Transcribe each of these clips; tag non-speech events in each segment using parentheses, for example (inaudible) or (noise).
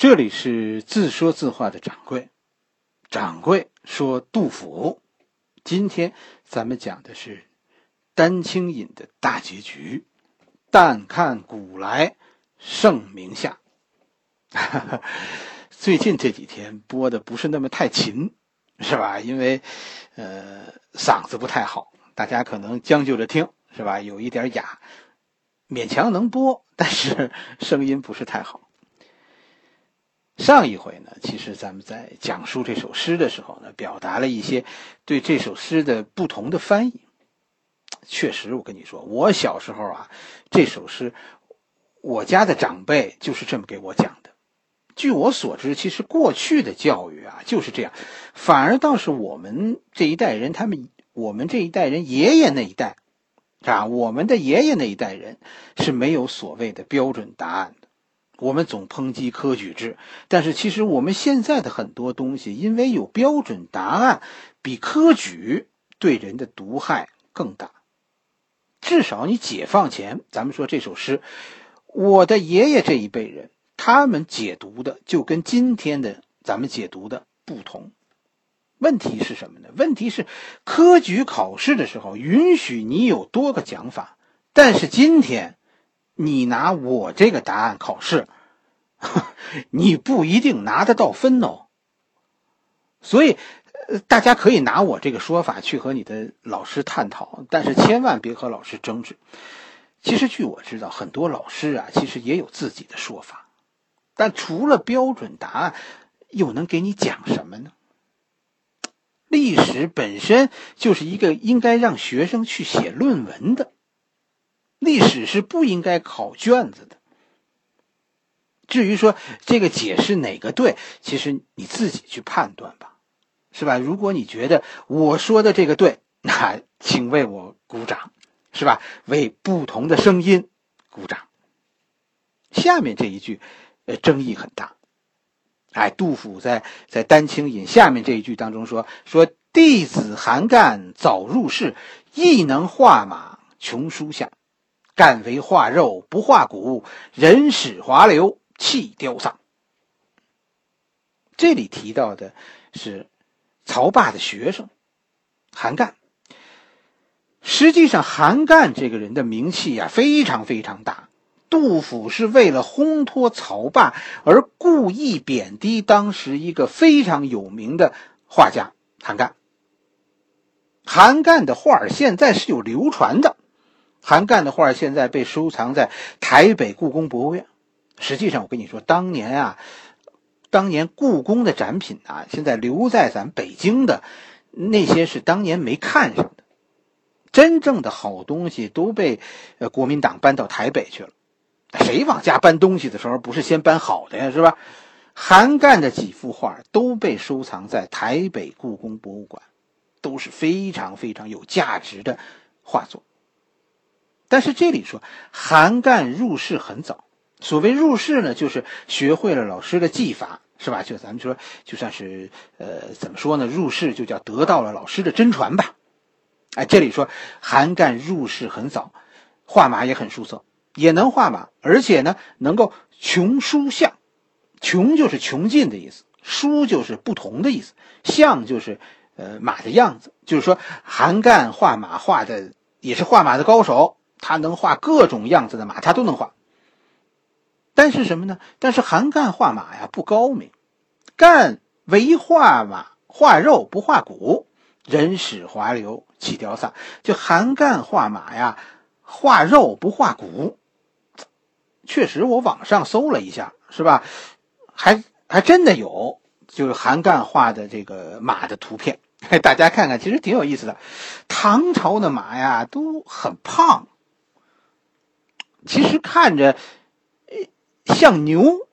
这里是自说自话的掌柜，掌柜说杜甫。今天咱们讲的是丹青隐的大结局。但看古来圣明下。(laughs) 最近这几天播的不是那么太勤，是吧？因为呃嗓子不太好，大家可能将就着听，是吧？有一点哑，勉强能播，但是声音不是太好。上一回呢，其实咱们在讲述这首诗的时候呢，表达了一些对这首诗的不同的翻译。确实，我跟你说，我小时候啊，这首诗，我家的长辈就是这么给我讲的。据我所知，其实过去的教育啊就是这样，反而倒是我们这一代人，他们我们这一代人爷爷那一代，啊，我们的爷爷那一代人是没有所谓的标准答案。我们总抨击科举制，但是其实我们现在的很多东西，因为有标准答案，比科举对人的毒害更大。至少你解放前，咱们说这首诗，我的爷爷这一辈人，他们解读的就跟今天的咱们解读的不同。问题是什么呢？问题是科举考试的时候允许你有多个讲法，但是今天。你拿我这个答案考试，你不一定拿得到分哦。所以，大家可以拿我这个说法去和你的老师探讨，但是千万别和老师争执。其实，据我知道，很多老师啊，其实也有自己的说法，但除了标准答案，又能给你讲什么呢？历史本身就是一个应该让学生去写论文的。历史是不应该考卷子的。至于说这个解释哪个对，其实你自己去判断吧，是吧？如果你觉得我说的这个对，那请为我鼓掌，是吧？为不同的声音鼓掌。下面这一句，呃，争议很大。哎，杜甫在在《丹青引》下面这一句当中说：“说弟子韩干早入仕，亦能画马穷书下。”干为化肉不化骨，人使滑流气凋丧。这里提到的是曹霸的学生韩干。实际上，韩干这个人的名气呀非常非常大。杜甫是为了烘托曹霸而故意贬低当时一个非常有名的画家韩干。韩干的画现在是有流传的。韩干的画现在被收藏在台北故宫博物院。实际上，我跟你说，当年啊，当年故宫的展品啊，现在留在咱北京的那些是当年没看上的。真正的好东西都被呃国民党搬到台北去了。谁往家搬东西的时候不是先搬好的呀？是吧？韩干的几幅画都被收藏在台北故宫博物馆，都是非常非常有价值的画作。但是这里说，韩干入世很早。所谓入世呢，就是学会了老师的技法，是吧？就咱们说，就算是呃，怎么说呢？入世就叫得到了老师的真传吧。哎，这里说韩干入世很早，画马也很出色，也能画马，而且呢，能够穷书相。穷就是穷尽的意思，书就是不同的意思，相就是呃马的样子。就是说，韩干画马画的也是画马的高手。他能画各种样子的马，他都能画。但是什么呢？但是韩干画马呀不高明，干唯画马画肉不画骨，人使滑流气凋丧。就韩干画马呀，画肉不画骨。确实，我网上搜了一下，是吧？还还真的有，就是韩干画的这个马的图片，(laughs) 大家看看，其实挺有意思的。唐朝的马呀都很胖。其实看着像牛，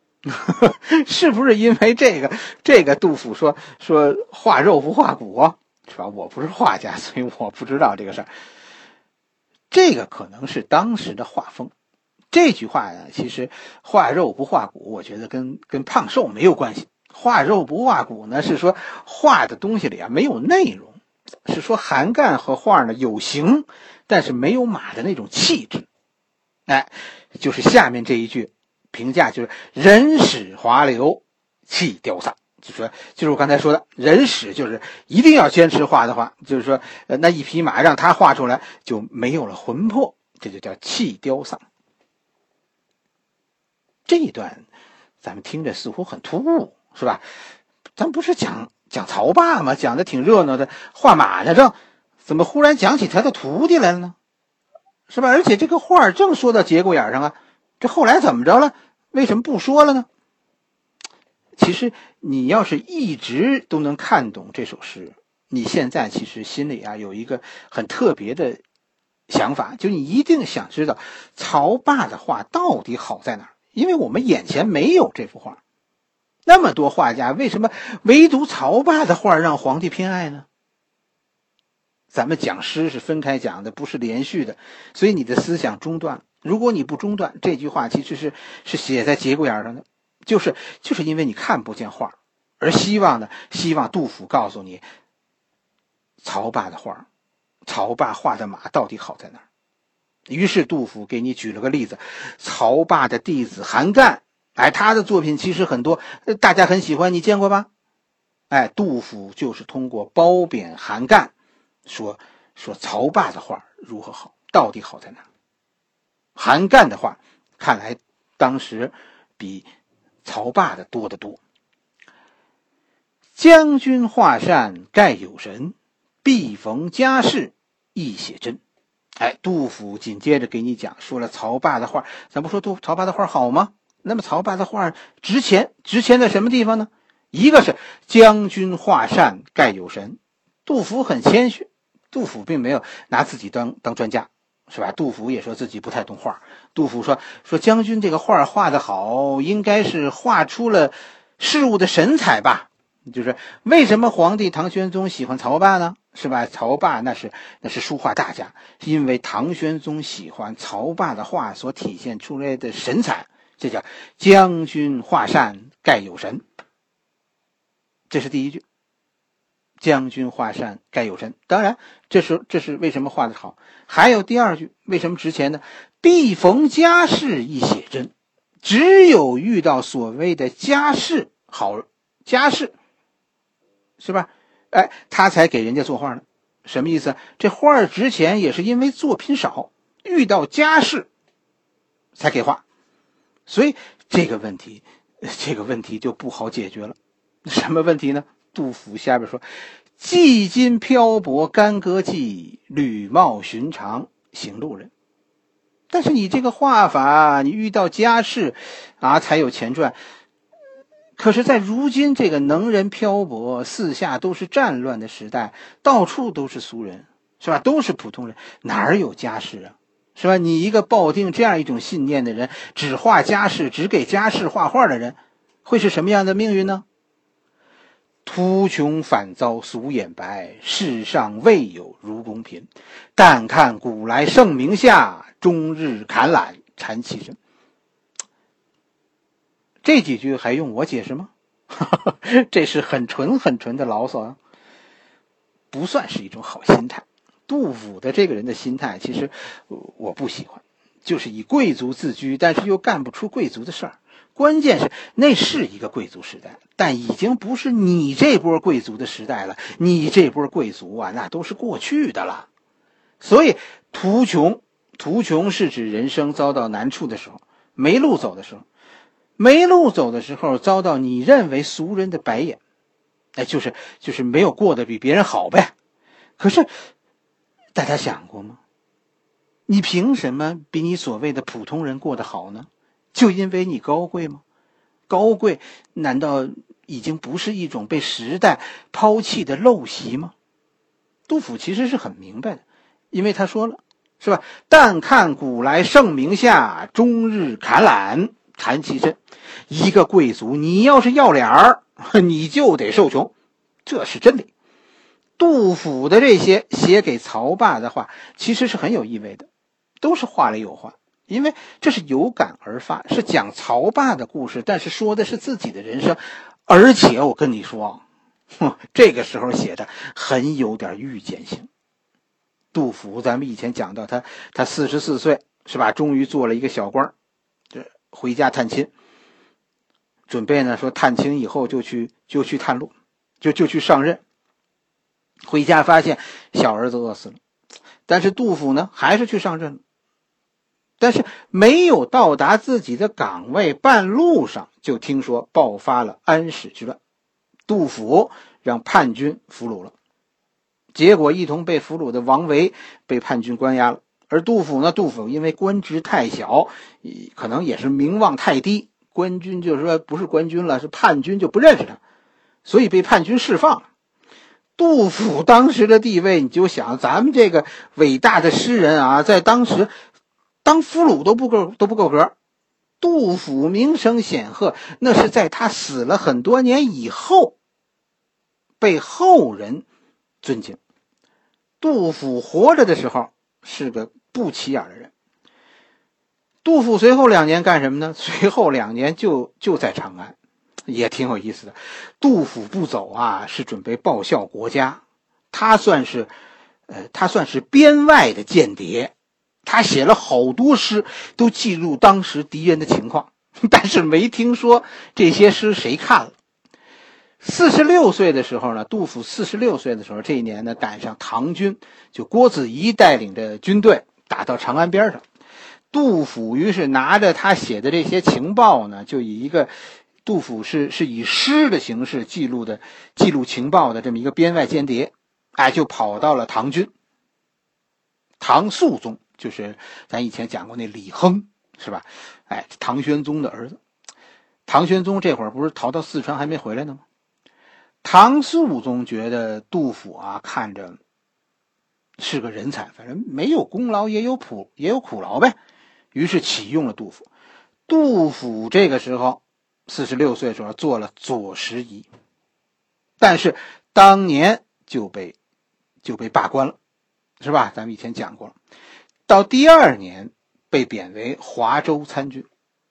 (laughs) 是不是因为这个？这个杜甫说说画肉不画骨，是吧？我不是画家，(laughs) 所以我不知道这个事儿。这个可能是当时的画风。这句话呢，其实画肉不画骨，我觉得跟跟胖瘦没有关系。画肉不画骨呢，是说画的东西里啊没有内容，是说韩干和画呢有形，但是没有马的那种气质。哎，就是下面这一句，评价就是“人使滑流，气凋丧”，就说就是我刚才说的，人使就是一定要坚持画的话，就是说，呃，那一匹马让他画出来就没有了魂魄，这就叫气凋丧。这一段，咱们听着似乎很突兀，是吧？咱不是讲讲曹霸吗？讲的挺热闹的，画马的正，怎么忽然讲起他的徒弟来了呢？是吧？而且这个画正说到节骨眼上啊，这后来怎么着了？为什么不说了呢？其实你要是一直都能看懂这首诗，你现在其实心里啊有一个很特别的想法，就你一定想知道曹霸的画到底好在哪儿，因为我们眼前没有这幅画。那么多画家，为什么唯独曹霸的画让皇帝偏爱呢？咱们讲诗是分开讲的，不是连续的，所以你的思想中断了。如果你不中断，这句话其实是是写在节骨眼上的，就是就是因为你看不见画，而希望呢，希望杜甫告诉你，曹霸的画，曹霸画的马到底好在哪儿。于是杜甫给你举了个例子，曹霸的弟子韩干，哎，他的作品其实很多，大家很喜欢，你见过吧？哎，杜甫就是通过褒贬韩干。说说曹霸的画如何好？到底好在哪？韩干的画看来当时比曹霸的多得多。将军画扇盖有神，必逢佳事亦写真。哎，杜甫紧接着给你讲说了曹霸的画，咱不说杜曹霸的画好吗？那么曹霸的画值钱，值钱在什么地方呢？一个是将军画扇盖有神，杜甫很谦虚。杜甫并没有拿自己当当专家，是吧？杜甫也说自己不太懂画。杜甫说：“说将军这个画画的好，应该是画出了事物的神采吧？就是为什么皇帝唐玄宗喜欢曹霸呢？是吧？曹霸那是那是书画大家，因为唐玄宗喜欢曹霸的画所体现出来的神采，这叫将军画善盖有神。这是第一句。”将军画扇盖有神，当然，这是这是为什么画的好？还有第二句，为什么值钱呢？必逢佳事一写真，只有遇到所谓的佳事好佳事，是吧？哎，他才给人家作画呢。什么意思？这画值钱也是因为作品少，遇到佳事才给画，所以这个问题，这个问题就不好解决了。什么问题呢？杜甫下边说：“寄今漂泊干戈际，履貌寻常行路人。”但是你这个画法，你遇到家事，啊，才有钱赚。可是，在如今这个能人漂泊、四下都是战乱的时代，到处都是俗人，是吧？都是普通人，哪有家事啊？是吧？你一个抱定这样一种信念的人，只画家事，只给家事画画的人，会是什么样的命运呢？途穷反遭俗眼白，世上未有如公平。但看古来圣明下，终日砍懒缠其身。这几句还用我解释吗？(laughs) 这是很纯很纯的牢骚啊，不算是一种好心态。杜甫的这个人的心态，其实我不喜欢，就是以贵族自居，但是又干不出贵族的事儿。关键是那是一个贵族时代，但已经不是你这波贵族的时代了。你这波贵族啊，那都是过去的了。所以，途穷，途穷是指人生遭到难处的时候，没路走的时候，没路走的时候遭到你认为俗人的白眼，哎，就是就是没有过得比别人好呗。可是，大家想过吗？你凭什么比你所谓的普通人过得好呢？就因为你高贵吗？高贵难道已经不是一种被时代抛弃的陋习吗？杜甫其实是很明白的，因为他说了，是吧？但看古来圣明下，终日侃懒谈其身。一个贵族，你要是要脸儿，(laughs) 你就得受穷，这是真理。杜甫的这些写给曹霸的话，其实是很有意味的，都是话里有话。因为这是有感而发，是讲曹霸的故事，但是说的是自己的人生，而且我跟你说，哼 (laughs) 这个时候写的很有点预见性。杜甫，咱们以前讲到他，他四十四岁是吧？终于做了一个小官这回家探亲，准备呢说探亲以后就去就去探路，就就去上任。回家发现小儿子饿死了，但是杜甫呢还是去上任了。但是没有到达自己的岗位，半路上就听说爆发了安史之乱，杜甫让叛军俘虏了，结果一同被俘虏的王维被叛军关押了，而杜甫呢，杜甫因为官职太小，可能也是名望太低，官军就是说不是官军了，是叛军就不认识他，所以被叛军释放了。杜甫当时的地位，你就想咱们这个伟大的诗人啊，在当时。当俘虏都不够都不够格，杜甫名声显赫，那是在他死了很多年以后，被后人尊敬。杜甫活着的时候是个不起眼的人。杜甫随后两年干什么呢？随后两年就就在长安，也挺有意思的。杜甫不走啊，是准备报效国家，他算是，呃，他算是边外的间谍。他写了好多诗，都记录当时敌人的情况，(laughs) 但是没听说这些诗谁看了。四十六岁的时候呢，杜甫四十六岁的时候，这一年呢赶上唐军，就郭子仪带领着军队打到长安边上，杜甫于是拿着他写的这些情报呢，就以一个杜甫是是以诗的形式记录的记录情报的这么一个边外间谍，哎，就跑到了唐军。唐肃宗。就是咱以前讲过那李亨是吧？哎，唐玄宗的儿子。唐玄宗这会儿不是逃到四川还没回来呢吗？唐肃宗觉得杜甫啊，看着是个人才，反正没有功劳也有苦也有苦劳呗。于是启用了杜甫。杜甫这个时候四十六岁的时候做了左拾遗，但是当年就被就被罢官了，是吧？咱们以前讲过了。到第二年，被贬为华州参军。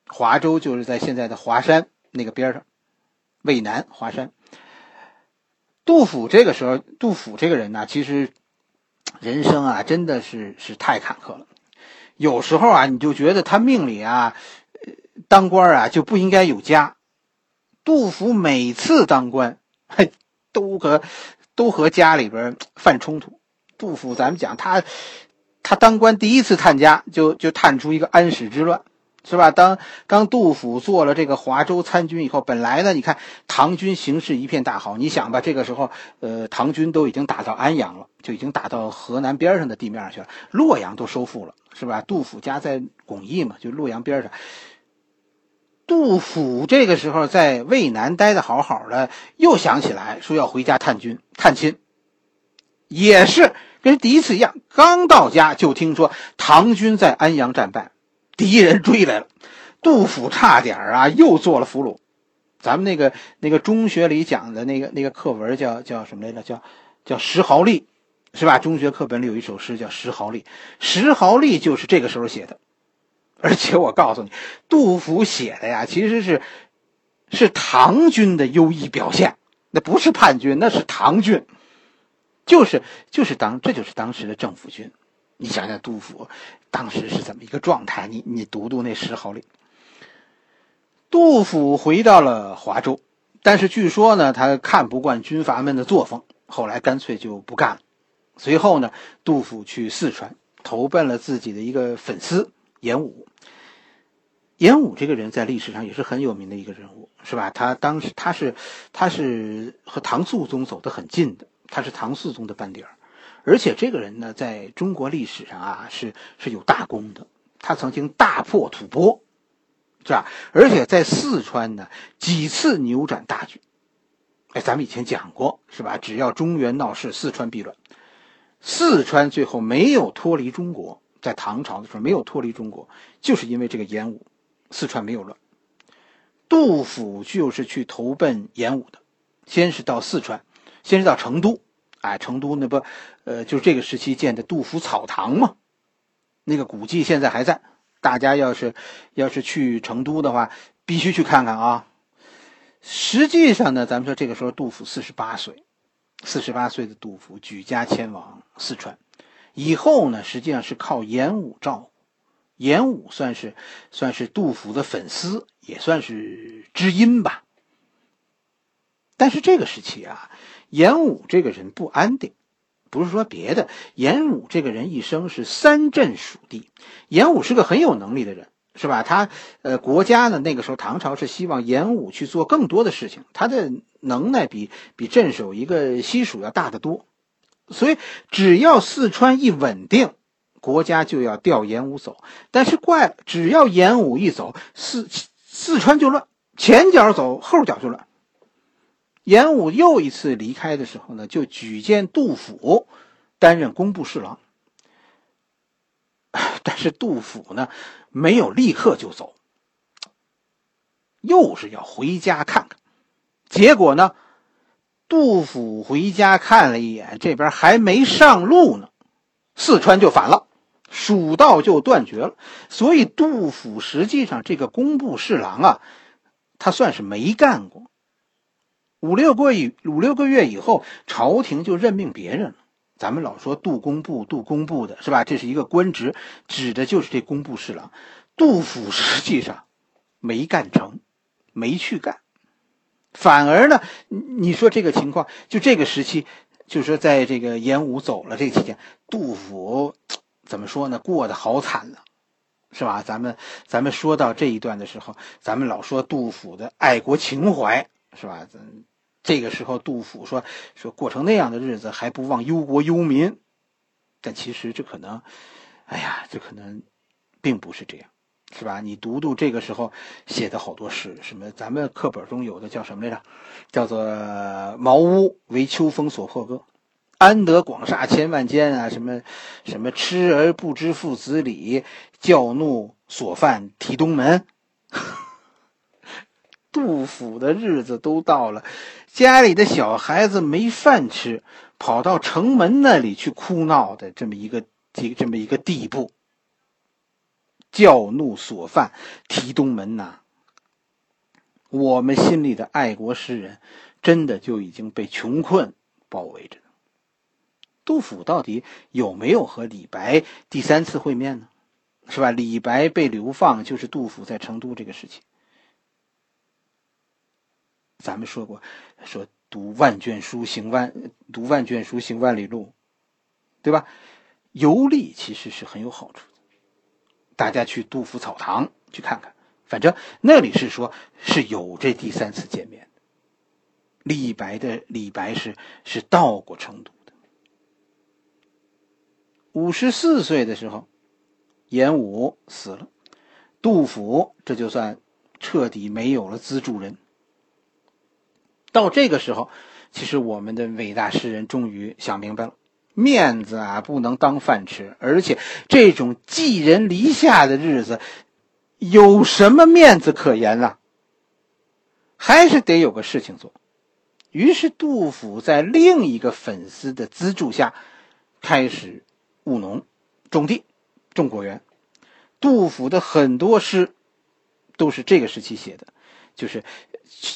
华州就是在现在的华山那个边上，渭南华山。杜甫这个时候，杜甫这个人呢，其实人生啊，真的是是太坎坷了。有时候啊，你就觉得他命里啊，当官啊就不应该有家。杜甫每次当官，(laughs) 都和都和家里边犯冲突。杜甫，咱们讲他。他当官第一次探家，就就探出一个安史之乱，是吧？当刚杜甫做了这个华州参军以后，本来呢，你看唐军形势一片大好，你想吧，这个时候，呃，唐军都已经打到安阳了，就已经打到河南边上的地面上去了，洛阳都收复了，是吧？杜甫家在巩义嘛，就洛阳边上。杜甫这个时候在渭南待的好好的，又想起来说要回家探军探亲，也是。跟第一次一样，刚到家就听说唐军在安阳战败，敌人追来了，杜甫差点啊又做了俘虏。咱们那个那个中学里讲的那个那个课文叫叫什么来着？叫叫《石壕吏》，是吧？中学课本里有一首诗叫《石壕吏》，石壕吏就是这个时候写的。而且我告诉你，杜甫写的呀，其实是是唐军的优异表现，那不是叛军，那是唐军。就是就是当这就是当时的政府军，你想想杜甫当时是怎么一个状态？你你读读那诗号里。杜甫回到了华州，但是据说呢，他看不惯军阀们的作风，后来干脆就不干了。随后呢，杜甫去四川，投奔了自己的一个粉丝严武。严武这个人在历史上也是很有名的一个人物，是吧？他当时他是他是和唐肃宗走得很近的。他是唐肃宗的班底儿，而且这个人呢，在中国历史上啊是是有大功的。他曾经大破吐蕃，是吧？而且在四川呢几次扭转大局。哎，咱们以前讲过，是吧？只要中原闹事，四川必乱。四川最后没有脱离中国，在唐朝的时候没有脱离中国，就是因为这个严武，四川没有乱。杜甫就是去投奔严武的，先是到四川。先是到成都，哎，成都那不，呃，就是这个时期建的杜甫草堂嘛，那个古迹现在还在。大家要是要是去成都的话，必须去看看啊。实际上呢，咱们说这个时候杜甫四十八岁，四十八岁的杜甫举家迁往四川，以后呢，实际上是靠严武照顾。严武算是算是杜甫的粉丝，也算是知音吧。但是这个时期啊，严武这个人不安定，不是说别的，严武这个人一生是三镇蜀地。严武是个很有能力的人，是吧？他呃，国家呢那个时候唐朝是希望严武去做更多的事情，他的能耐比比镇守一个西蜀要大得多。所以只要四川一稳定，国家就要调严武走。但是怪，只要严武一走，四四川就乱，前脚走，后脚就乱。严武又一次离开的时候呢，就举荐杜甫担任工部侍郎。(laughs) 但是杜甫呢，没有立刻就走，又是要回家看看。结果呢，杜甫回家看了一眼，这边还没上路呢，四川就反了，蜀道就断绝了。所以杜甫实际上这个工部侍郎啊，他算是没干过。五六个月五六个月以后，朝廷就任命别人了。咱们老说杜工部，杜工部的是吧？这是一个官职，指的就是这工部侍郎。杜甫实际上没干成，没去干，反而呢，你说这个情况，就这个时期，就说在这个严武走了这期间，杜甫怎么说呢？过得好惨呢，是吧？咱们咱们说到这一段的时候，咱们老说杜甫的爱国情怀，是吧？咱。这个时候，杜甫说：“说过成那样的日子，还不忘忧国忧民。”但其实这可能，哎呀，这可能并不是这样，是吧？你读读这个时候写的好多诗，什么咱们课本中有的叫什么来着？叫做《茅屋为秋风所破歌》，“安得广厦千万间”啊，什么什么“痴而不知父子礼，教怒所犯提东门”。杜甫的日子都到了，家里的小孩子没饭吃，跑到城门那里去哭闹的这么一个这这么一个地步。教怒所犯提东门呐，我们心里的爱国诗人，真的就已经被穷困包围着杜甫到底有没有和李白第三次会面呢？是吧？李白被流放，就是杜甫在成都这个事情。咱们说过，说读万卷书行万读万卷书行万里路，对吧？游历其实是很有好处的。大家去杜甫草堂去看看，反正那里是说是有这第三次见面。李白的李白是是到过成都的。五十四岁的时候，严武死了，杜甫这就算彻底没有了资助人。到这个时候，其实我们的伟大诗人终于想明白了：面子啊，不能当饭吃。而且这种寄人篱下的日子，有什么面子可言呢？还是得有个事情做。于是，杜甫在另一个粉丝的资助下，开始务农、种地、种果园。杜甫的很多诗都是这个时期写的，就是。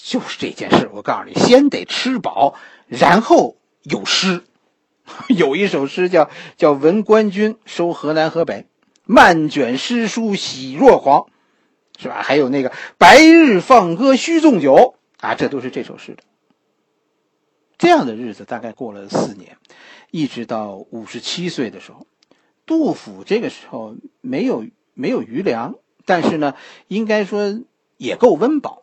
就是这件事，我告诉你，先得吃饱，然后有诗。(laughs) 有一首诗叫叫《闻官军收河南河北，漫卷诗书喜若狂》，是吧？还有那个“白日放歌须纵酒”，啊，这都是这首诗的。这样的日子大概过了四年，一直到五十七岁的时候，杜甫这个时候没有没有余粮，但是呢，应该说也够温饱。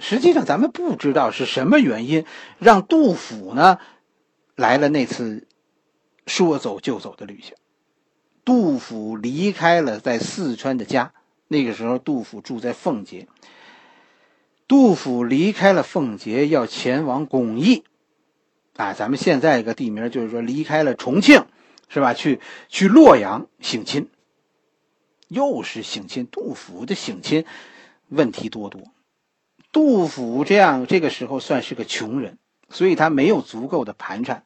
实际上，咱们不知道是什么原因让杜甫呢来了那次说走就走的旅行。杜甫离开了在四川的家，那个时候杜甫住在奉节。杜甫离开了奉节，要前往巩义，啊，咱们现在一个地名就是说离开了重庆，是吧？去去洛阳省亲，又是省亲。杜甫的省亲问题多多。杜甫这样，这个时候算是个穷人，所以他没有足够的盘缠，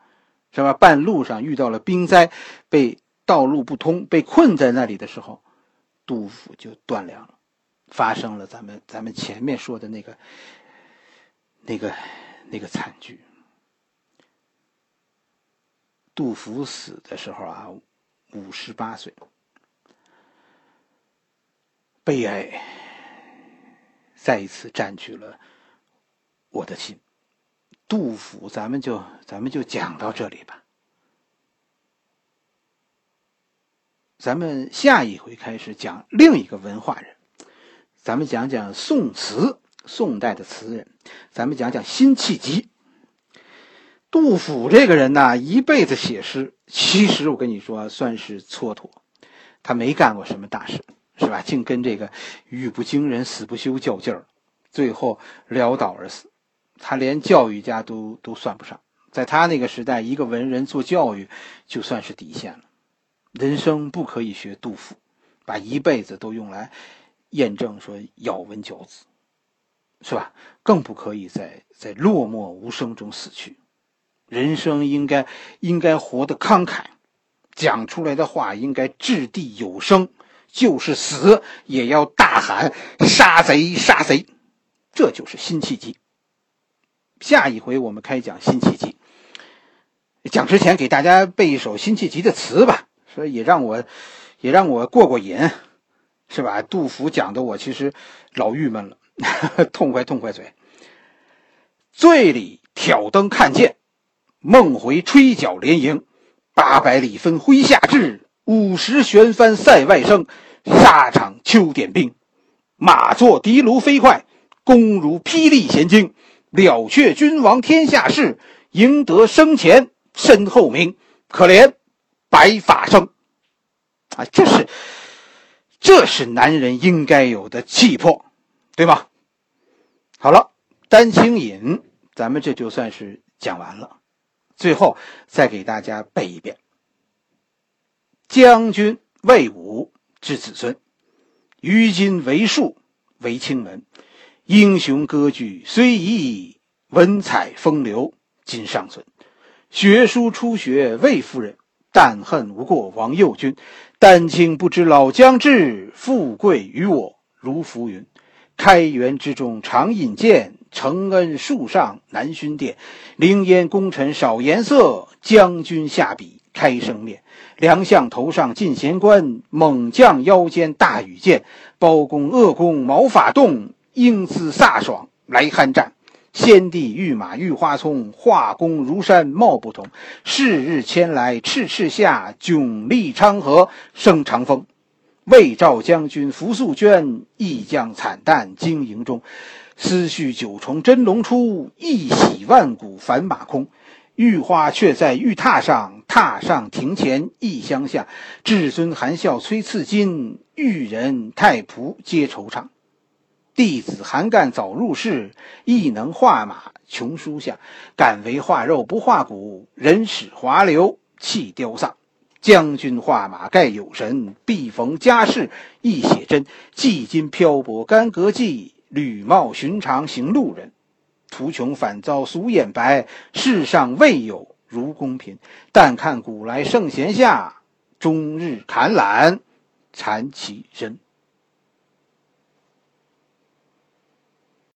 是吧？半路上遇到了兵灾，被道路不通，被困在那里的时候，杜甫就断粮了，发生了咱们咱们前面说的那个那个那个惨剧。杜甫死的时候啊，五十八岁。悲哀再一次占据了我的心。杜甫，咱们就咱们就讲到这里吧。咱们下一回开始讲另一个文化人，咱们讲讲宋词，宋代的词人，咱们讲讲辛弃疾。杜甫这个人呢，一辈子写诗，其实我跟你说，算是蹉跎，他没干过什么大事，是吧？净跟这个语不惊人死不休较劲儿，最后潦倒而死。他连教育家都都算不上，在他那个时代，一个文人做教育就算是底线了。人生不可以学杜甫，把一辈子都用来验证说咬文嚼字，是吧？更不可以在在落寞无声中死去。人生应该应该活得慷慨，讲出来的话应该掷地有声，就是死也要大喊杀贼杀贼。这就是辛弃疾。下一回我们开讲辛弃疾，讲之前给大家背一首辛弃疾的词吧。所以也让我，也让我过过瘾，是吧？杜甫讲的我其实老郁闷了，(laughs) 痛快痛快嘴。醉里挑灯看剑，梦回吹角连营。八百里分麾下炙，五十旋翻塞外声。沙场秋点兵，马作的卢飞快，弓如霹雳弦惊。了却君王天下事，赢得生前身后名。可怜。白发生，啊，这是，这是男人应该有的气魄，对吗？好了，丹青饮，咱们这就算是讲完了。最后再给大家背一遍：将军魏武之子孙，于今为庶为清门，英雄割据虽已矣，文采风流今尚存。学书初学魏夫人。但恨无过王右军，丹青不知老将至，富贵于我如浮云。开元之中常饮剑，承恩树上难熏殿。凌烟功臣少颜色，将军下笔开生面。良相头上进贤官，猛将腰间大羽箭。包公恶公毛发动，英姿飒爽来酣战。先帝御马御花丛，画工如山貌不同。是日迁来赤赤下，迥立昌河生长风。魏赵将军扶素娟，一将惨淡经营中。思绪九重真龙出，一喜万古凡马空。玉花却在玉榻上，榻上庭前一相下。至尊含笑催赐金，玉人太仆皆惆怅。弟子韩干早入仕，亦能画马穷书下。敢为画肉不画骨，人使滑流弃雕丧。将军画马盖有神，必逢佳事亦写真。寄今漂泊干戈际，履貌寻常行路人。途穷反遭俗眼白，世上未有如公平。但看古来圣贤下，终日砍懒残其身。